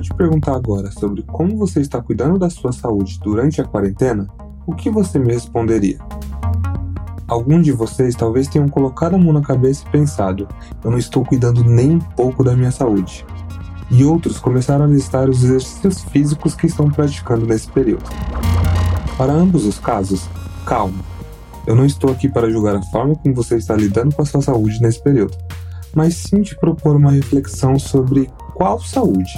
eu te perguntar agora sobre como você está cuidando da sua saúde durante a quarentena, o que você me responderia? Alguns de vocês talvez tenham colocado a mão na cabeça e pensado: eu não estou cuidando nem um pouco da minha saúde. E outros começaram a listar os exercícios físicos que estão praticando nesse período. Para ambos os casos, calma. Eu não estou aqui para julgar a forma como você está lidando com a sua saúde nesse período, mas sim te propor uma reflexão sobre qual saúde.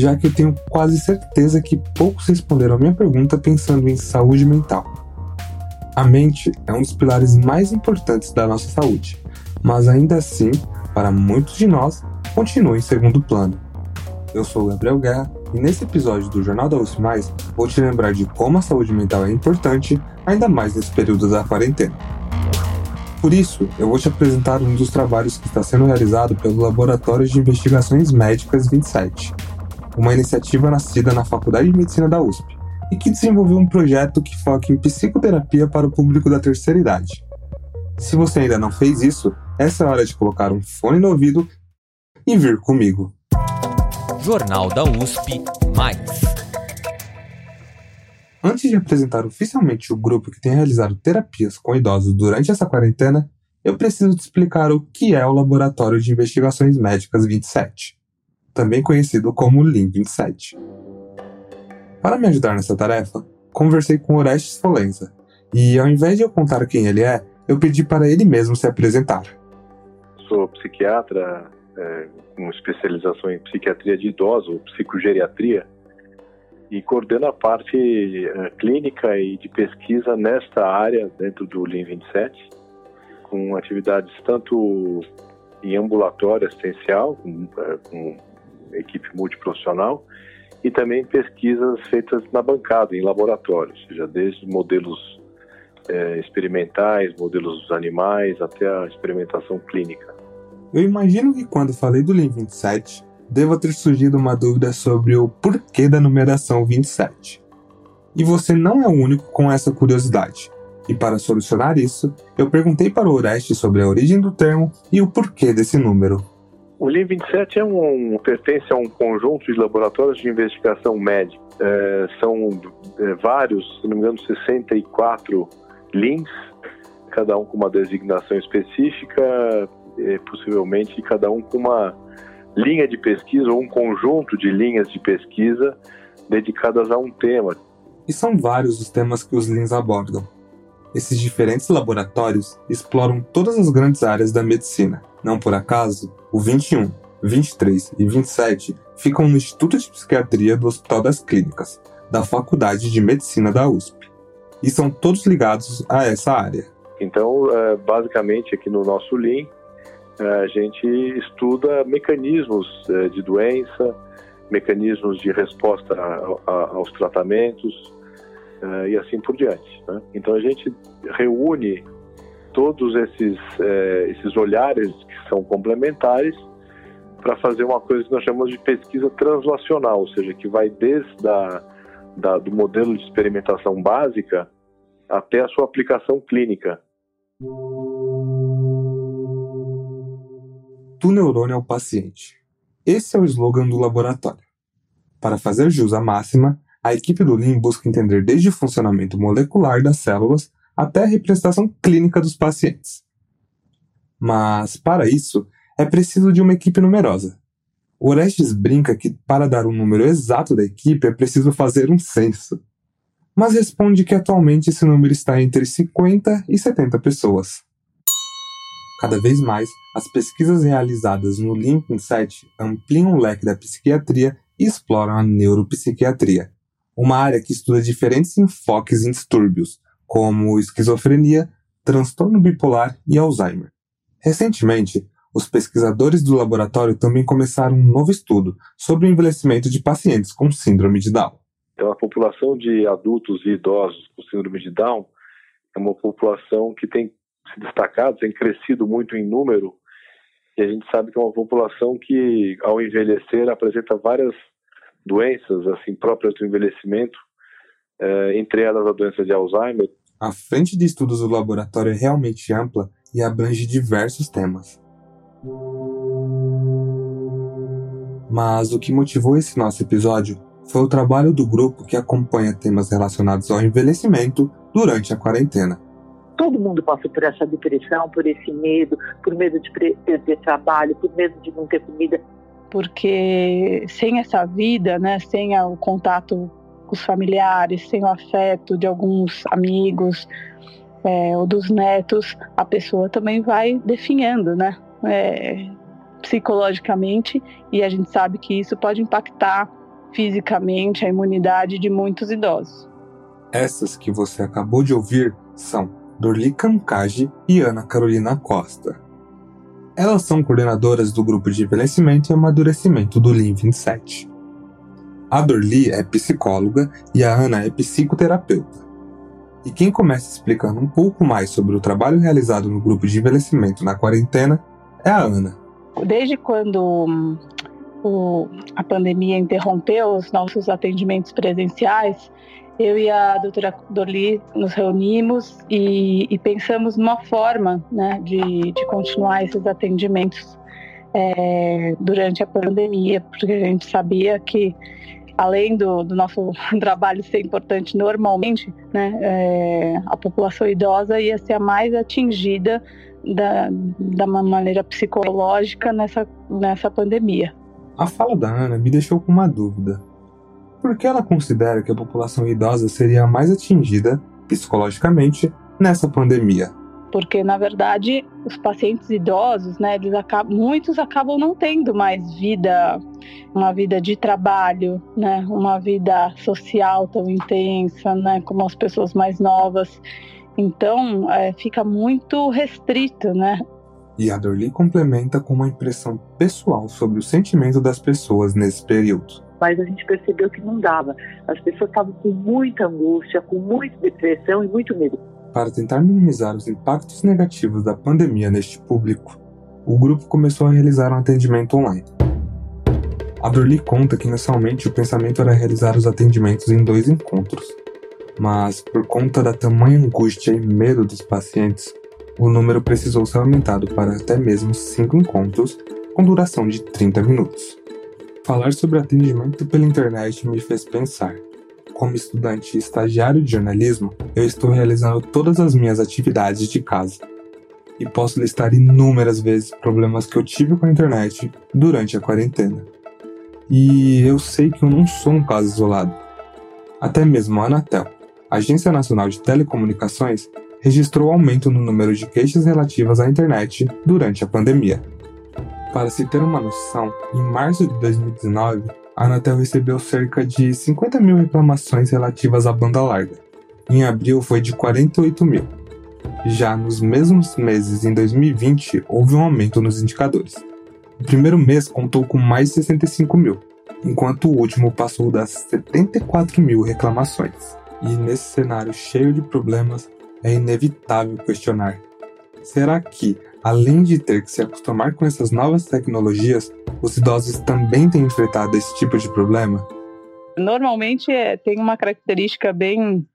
Já que eu tenho quase certeza que poucos responderam a minha pergunta pensando em saúde mental. A mente é um dos pilares mais importantes da nossa saúde, mas ainda assim, para muitos de nós, continua em segundo plano. Eu sou Gabriel Guerra e nesse episódio do Jornal da USP+, vou te lembrar de como a saúde mental é importante, ainda mais nesse período da quarentena. Por isso, eu vou te apresentar um dos trabalhos que está sendo realizado pelo Laboratório de Investigações Médicas 27, uma iniciativa nascida na Faculdade de Medicina da USP e que desenvolveu um projeto que foca em psicoterapia para o público da terceira idade. Se você ainda não fez isso, essa é a hora de colocar um fone no ouvido e vir comigo. Jornal da USP Mais. Antes de apresentar oficialmente o grupo que tem realizado terapias com idosos durante essa quarentena, eu preciso te explicar o que é o Laboratório de Investigações Médicas 27, também conhecido como LIM 27. Para me ajudar nessa tarefa, conversei com Orestes Folenza, e ao invés de eu contar quem ele é, eu pedi para ele mesmo se apresentar. Sou psiquiatra é, com especialização em psiquiatria de idosos, psicogeriatria, e coordeno a parte é, clínica e de pesquisa nesta área dentro do Lean 27, com atividades tanto em ambulatório assistencial, com, é, com equipe multiprofissional, e também pesquisas feitas na bancada, em laboratório, ou seja, desde modelos é, experimentais, modelos animais, até a experimentação clínica. Eu imagino que quando falei do Lean 27, deva ter surgido uma dúvida sobre o porquê da numeração 27. E você não é o único com essa curiosidade. E para solucionar isso, eu perguntei para o Oreste sobre a origem do termo e o porquê desse número. O Lean 27 é um, pertence a um conjunto de laboratórios de investigação médica. É, são é, vários, se não me engano, 64 Leans, cada um com uma designação específica, é, possivelmente cada um com uma linha de pesquisa ou um conjunto de linhas de pesquisa dedicadas a um tema. E são vários os temas que os Leans abordam. Esses diferentes laboratórios exploram todas as grandes áreas da medicina. Não por acaso, o 21, 23 e 27 ficam no Instituto de Psiquiatria do Hospital das Clínicas, da Faculdade de Medicina da USP. E são todos ligados a essa área. Então, é, basicamente, aqui no nosso Lean, a gente estuda mecanismos é, de doença, mecanismos de resposta aos tratamentos é, e assim por diante. Né? Então a gente reúne todos esses, é, esses olhares que são complementares para fazer uma coisa que nós chamamos de pesquisa translacional, ou seja, que vai desde a, da, do modelo de experimentação básica até a sua aplicação clínica. do neurônio ao paciente. Esse é o slogan do laboratório. Para fazer jus à máxima, a equipe do Lean busca entender desde o funcionamento molecular das células até a representação clínica dos pacientes. Mas, para isso, é preciso de uma equipe numerosa. Orestes brinca que, para dar um número exato da equipe, é preciso fazer um censo. Mas responde que atualmente esse número está entre 50 e 70 pessoas. Cada vez mais, as pesquisas realizadas no Lean 7 ampliam o leque da psiquiatria e exploram a neuropsiquiatria, uma área que estuda diferentes enfoques em distúrbios, como esquizofrenia, transtorno bipolar e Alzheimer. Recentemente, os pesquisadores do laboratório também começaram um novo estudo sobre o envelhecimento de pacientes com síndrome de Down. Então, a população de adultos e idosos com síndrome de Down é uma população que tem se destacado, tem crescido muito em número, e a gente sabe que é uma população que, ao envelhecer, apresenta várias doenças assim próprias do envelhecimento, é, entre elas a doença de Alzheimer. A frente de estudos do laboratório é realmente ampla e abrange diversos temas. Mas o que motivou esse nosso episódio foi o trabalho do grupo que acompanha temas relacionados ao envelhecimento durante a quarentena. Todo mundo passa por essa depressão, por esse medo, por medo de perder trabalho, por medo de não ter comida. Porque sem essa vida, né, sem o contato com os familiares, sem o afeto de alguns amigos é, ou dos netos, a pessoa também vai definhando, né? É, psicologicamente, e a gente sabe que isso pode impactar fisicamente a imunidade de muitos idosos. Essas que você acabou de ouvir são Dorli Kankage e Ana Carolina Costa. Elas são coordenadoras do grupo de envelhecimento e amadurecimento do LIM 27. A Dorli é psicóloga e a Ana é psicoterapeuta. E quem começa explicando um pouco mais sobre o trabalho realizado no grupo de envelhecimento na quarentena é a Ana. Desde quando o, a pandemia interrompeu os nossos atendimentos presenciais, eu e a doutora Dorli nos reunimos e, e pensamos numa forma né, de, de continuar esses atendimentos é, durante a pandemia, porque a gente sabia que além do, do, nosso trabalho ser importante normalmente, né, é, a população idosa ia ser a mais atingida da, da maneira psicológica nessa, nessa pandemia. A fala da Ana me deixou com uma dúvida. Por que ela considera que a população idosa seria a mais atingida, psicologicamente, nessa pandemia? Porque, na verdade, os pacientes idosos, né, eles acabam, muitos acabam não tendo mais vida, uma vida de trabalho, né, uma vida social tão intensa, né, como as pessoas mais novas. Então, é, fica muito restrito, né? E a Dorli complementa com uma impressão pessoal sobre o sentimento das pessoas nesse período. Mas a gente percebeu que não dava. As pessoas estavam com muita angústia, com muita depressão e muito medo. Para tentar minimizar os impactos negativos da pandemia neste público, o grupo começou a realizar um atendimento online. A Dorli conta que inicialmente o pensamento era realizar os atendimentos em dois encontros, mas por conta da tamanha angústia e medo dos pacientes, o número precisou ser aumentado para até mesmo cinco encontros com duração de 30 minutos. Falar sobre atendimento pela internet me fez pensar. Como estudante e estagiário de jornalismo, eu estou realizando todas as minhas atividades de casa. E posso listar inúmeras vezes problemas que eu tive com a internet durante a quarentena. E eu sei que eu não sou um caso isolado. Até mesmo a Anatel, Agência Nacional de Telecomunicações registrou aumento no número de queixas relativas à internet durante a pandemia. Para se ter uma noção, em março de 2019, a Anatel recebeu cerca de 50 mil reclamações relativas à banda larga. Em abril foi de 48 mil. Já nos mesmos meses em 2020, houve um aumento nos indicadores. O primeiro mês contou com mais de 65 mil, enquanto o último passou das 74 mil reclamações. E nesse cenário cheio de problemas, é inevitável questionar: será que, além de ter que se acostumar com essas novas tecnologias, os idosos também têm enfrentado esse tipo de problema? Normalmente é, tem uma característica bem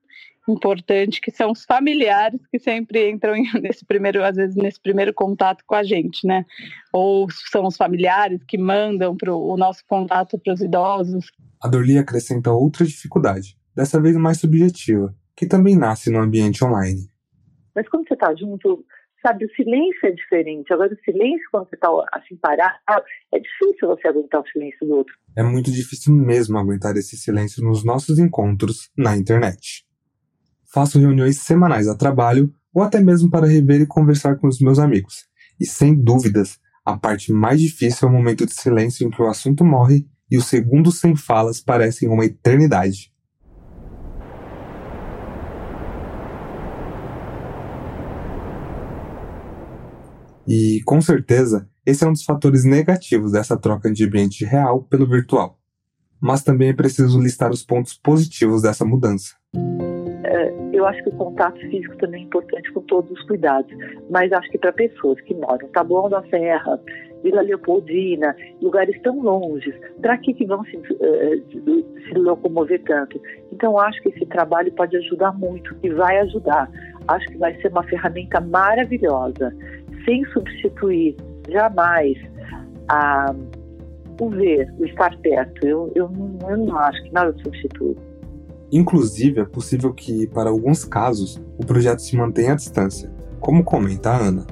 importante que são os familiares que sempre entram nesse primeiro, às vezes nesse primeiro contato com a gente, né? Ou são os familiares que mandam pro, o nosso contato para os idosos. A Dorli acrescenta outra dificuldade, dessa vez mais subjetiva, que também nasce no ambiente online. Mas quando você está junto, sabe, o silêncio é diferente. Agora, o silêncio, quando você está assim parado, é difícil você aguentar o silêncio do outro. É muito difícil mesmo aguentar esse silêncio nos nossos encontros na internet. Faço reuniões semanais a trabalho ou até mesmo para rever e conversar com os meus amigos. E sem dúvidas, a parte mais difícil é o momento de silêncio em que o assunto morre e os segundos sem falas parecem uma eternidade. E, com certeza, esse é um dos fatores negativos dessa troca de ambiente real pelo virtual. Mas também é preciso listar os pontos positivos dessa mudança. É, eu acho que o contato físico também é importante com todos os cuidados, mas acho que para pessoas que moram em Taboão da Serra, Vila Leopoldina, lugares tão longes, para que, que vão se, uh, se locomover tanto? Então, acho que esse trabalho pode ajudar muito e vai ajudar. Acho que vai ser uma ferramenta maravilhosa sem substituir jamais a, o ver, o estar perto. Eu, eu, não, eu não acho que nada substitui. Inclusive, é possível que, para alguns casos, o projeto se mantenha à distância, como comenta a Ana.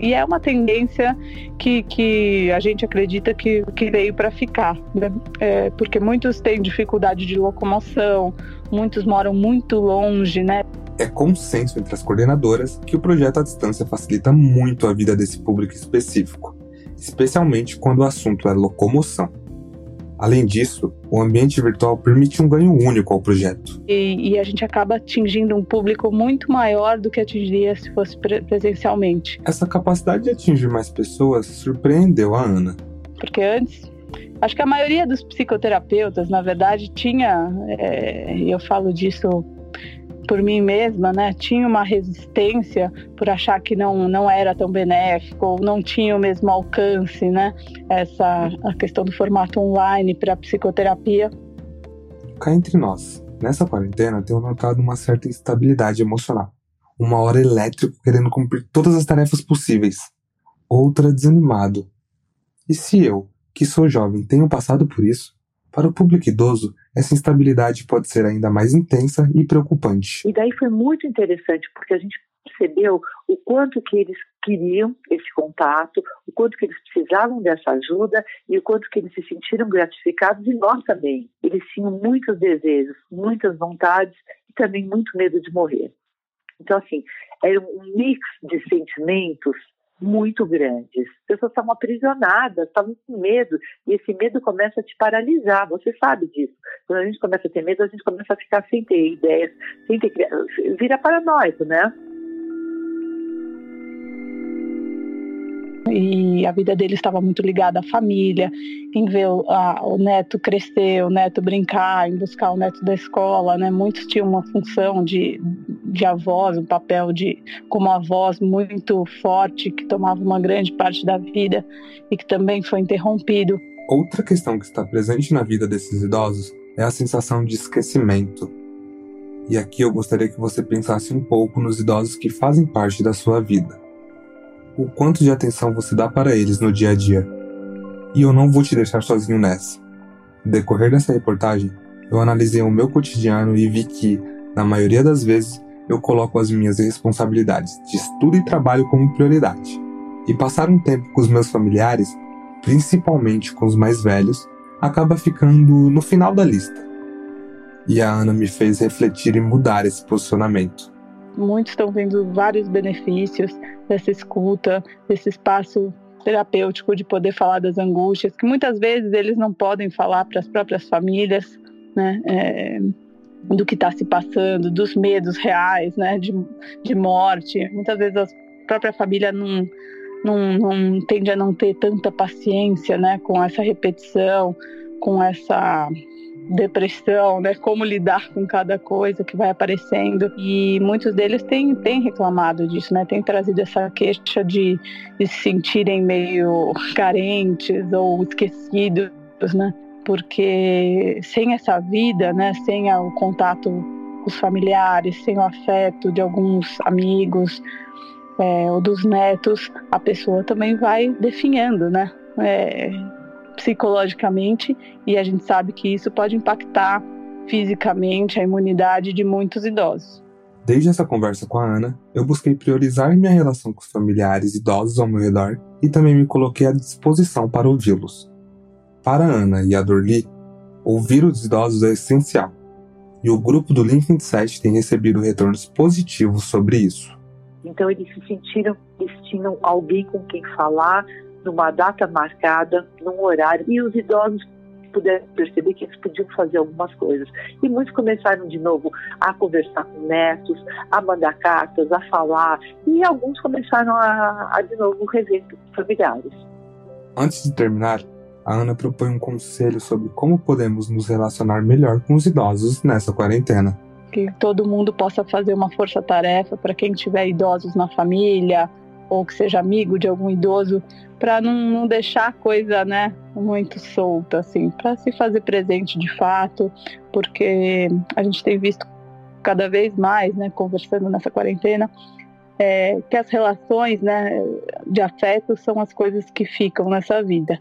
E é uma tendência que, que a gente acredita que, que veio para ficar, né? é, porque muitos têm dificuldade de locomoção, muitos moram muito longe, né? É consenso entre as coordenadoras que o projeto à distância facilita muito a vida desse público específico, especialmente quando o assunto é locomoção. Além disso, o ambiente virtual permite um ganho único ao projeto. E, e a gente acaba atingindo um público muito maior do que atingiria se fosse pre presencialmente. Essa capacidade de atingir mais pessoas surpreendeu a Ana. Porque antes acho que a maioria dos psicoterapeutas, na verdade, tinha, é, eu falo disso por mim mesma, né, tinha uma resistência por achar que não, não era tão benéfico, ou não tinha o mesmo alcance, né, essa a questão do formato online para psicoterapia. Cá entre nós, nessa quarentena tenho notado uma certa instabilidade emocional. Uma hora elétrico querendo cumprir todas as tarefas possíveis, outra desanimado. E se eu, que sou jovem, tenho passado por isso, para o público idoso, essa instabilidade pode ser ainda mais intensa e preocupante. E daí foi muito interessante, porque a gente percebeu o quanto que eles queriam esse contato, o quanto que eles precisavam dessa ajuda e o quanto que eles se sentiram gratificados e nós também. Eles tinham muitos desejos, muitas vontades e também muito medo de morrer. Então, assim, era um mix de sentimentos muito grandes. As pessoas estavam aprisionadas, estavam com medo, e esse medo começa a te paralisar, você sabe disso. Quando a gente começa a ter medo, a gente começa a ficar sem ter ideias, sem ter vira paranoico, né? E a vida dele estava muito ligada à família, em ver o, a, o, neto crescer, o neto brincar, em buscar o neto da escola, né? Muitos tinham uma função de, de avós, um papel de como avós muito forte que tomava uma grande parte da vida e que também foi interrompido. Outra questão que está presente na vida desses idosos é a sensação de esquecimento. E aqui eu gostaria que você pensasse um pouco nos idosos que fazem parte da sua vida o quanto de atenção você dá para eles no dia a dia. E eu não vou te deixar sozinho nessa. No decorrer dessa reportagem, eu analisei o meu cotidiano e vi que, na maioria das vezes, eu coloco as minhas responsabilidades de estudo e trabalho como prioridade. E passar um tempo com os meus familiares, principalmente com os mais velhos, acaba ficando no final da lista. E a Ana me fez refletir e mudar esse posicionamento. Muitos estão vendo vários benefícios dessa escuta, desse espaço terapêutico de poder falar das angústias, que muitas vezes eles não podem falar para as próprias famílias, né? É, do que está se passando, dos medos reais, né? De, de morte. Muitas vezes a própria família não, não, não tende a não ter tanta paciência, né? Com essa repetição, com essa depressão, né? Como lidar com cada coisa que vai aparecendo. E muitos deles têm, têm reclamado disso, né? Têm trazido essa queixa de, de se sentirem meio carentes ou esquecidos, né? Porque sem essa vida, né? Sem o contato com os familiares, sem o afeto de alguns amigos, é, ou dos netos, a pessoa também vai definhando, né? É, psicologicamente e a gente sabe que isso pode impactar fisicamente a imunidade de muitos idosos. Desde essa conversa com a Ana, eu busquei priorizar minha relação com os familiares idosos ao meu redor e também me coloquei à disposição para ouvi-los. Para a Ana e a Dorli, ouvir os idosos é essencial, e o grupo do Link 27 tem recebido retornos positivos sobre isso. Então eles se sentiram, eles tinham alguém com quem falar, numa data marcada, num horário, e os idosos puderam perceber que eles podiam fazer algumas coisas. E muitos começaram de novo a conversar com netos, a mandar cartas, a falar, e alguns começaram a, a de novo rever familiares. Antes de terminar, a Ana propõe um conselho sobre como podemos nos relacionar melhor com os idosos nessa quarentena. Que todo mundo possa fazer uma força-tarefa para quem tiver idosos na família, ou que seja amigo de algum idoso, para não, não, deixar a coisa né, muito solta, assim, para se fazer presente de fato, porque a gente tem visto cada vez mais, né, conversando nessa quarentena, é, que as relações né, de afeto são as coisas que ficam nessa vida.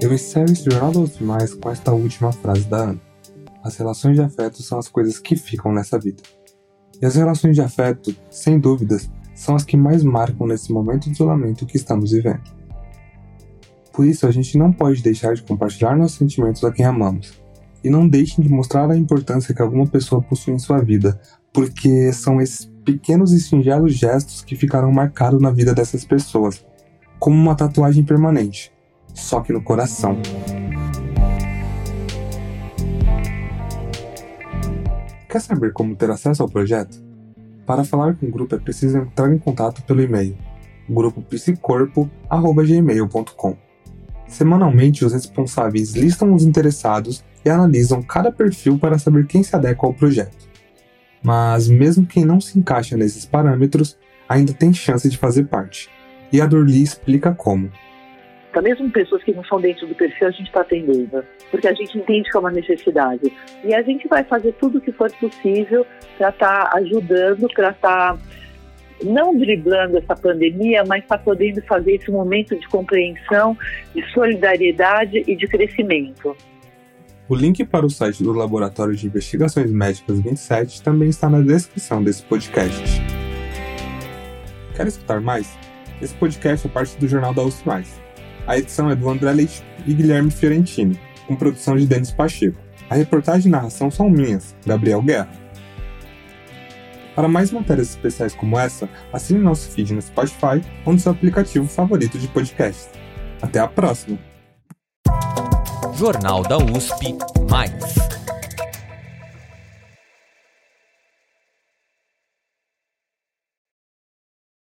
Eu encerro esse Jornal dos Mais com esta última frase da Ana. As relações de afeto são as coisas que ficam nessa vida. E as relações de afeto, sem dúvidas, são as que mais marcam nesse momento de isolamento que estamos vivendo. Por isso, a gente não pode deixar de compartilhar nossos sentimentos a quem amamos. E não deixem de mostrar a importância que alguma pessoa possui em sua vida, porque são esses pequenos e singelos gestos que ficarão marcados na vida dessas pessoas, como uma tatuagem permanente, só que no coração. Quer saber como ter acesso ao projeto? Para falar com o grupo é preciso entrar em contato pelo e-mail grupopsicorpo.gmail.com Semanalmente, os responsáveis listam os interessados e analisam cada perfil para saber quem se adequa ao projeto. Mas, mesmo quem não se encaixa nesses parâmetros, ainda tem chance de fazer parte. E a Dorli explica como. Tá mesmo pessoas que não são dentro do perfil, a gente está atendendo, porque a gente entende que é uma necessidade. E a gente vai fazer tudo o que for possível para estar tá ajudando, para estar tá não driblando essa pandemia, mas está podendo fazer esse momento de compreensão, de solidariedade e de crescimento. O link para o site do Laboratório de Investigações Médicas 27 também está na descrição desse podcast. Quer escutar mais? Esse podcast é parte do Jornal da USP+. A edição é do André Leite e Guilherme Fiorentini, com produção de Denis Pacheco. A reportagem e narração são minhas, Gabriel Guerra. Para mais matérias especiais como essa, assine nosso feed no Spotify ou no seu aplicativo favorito de podcast. Até a próxima! Jornal da USP Mais.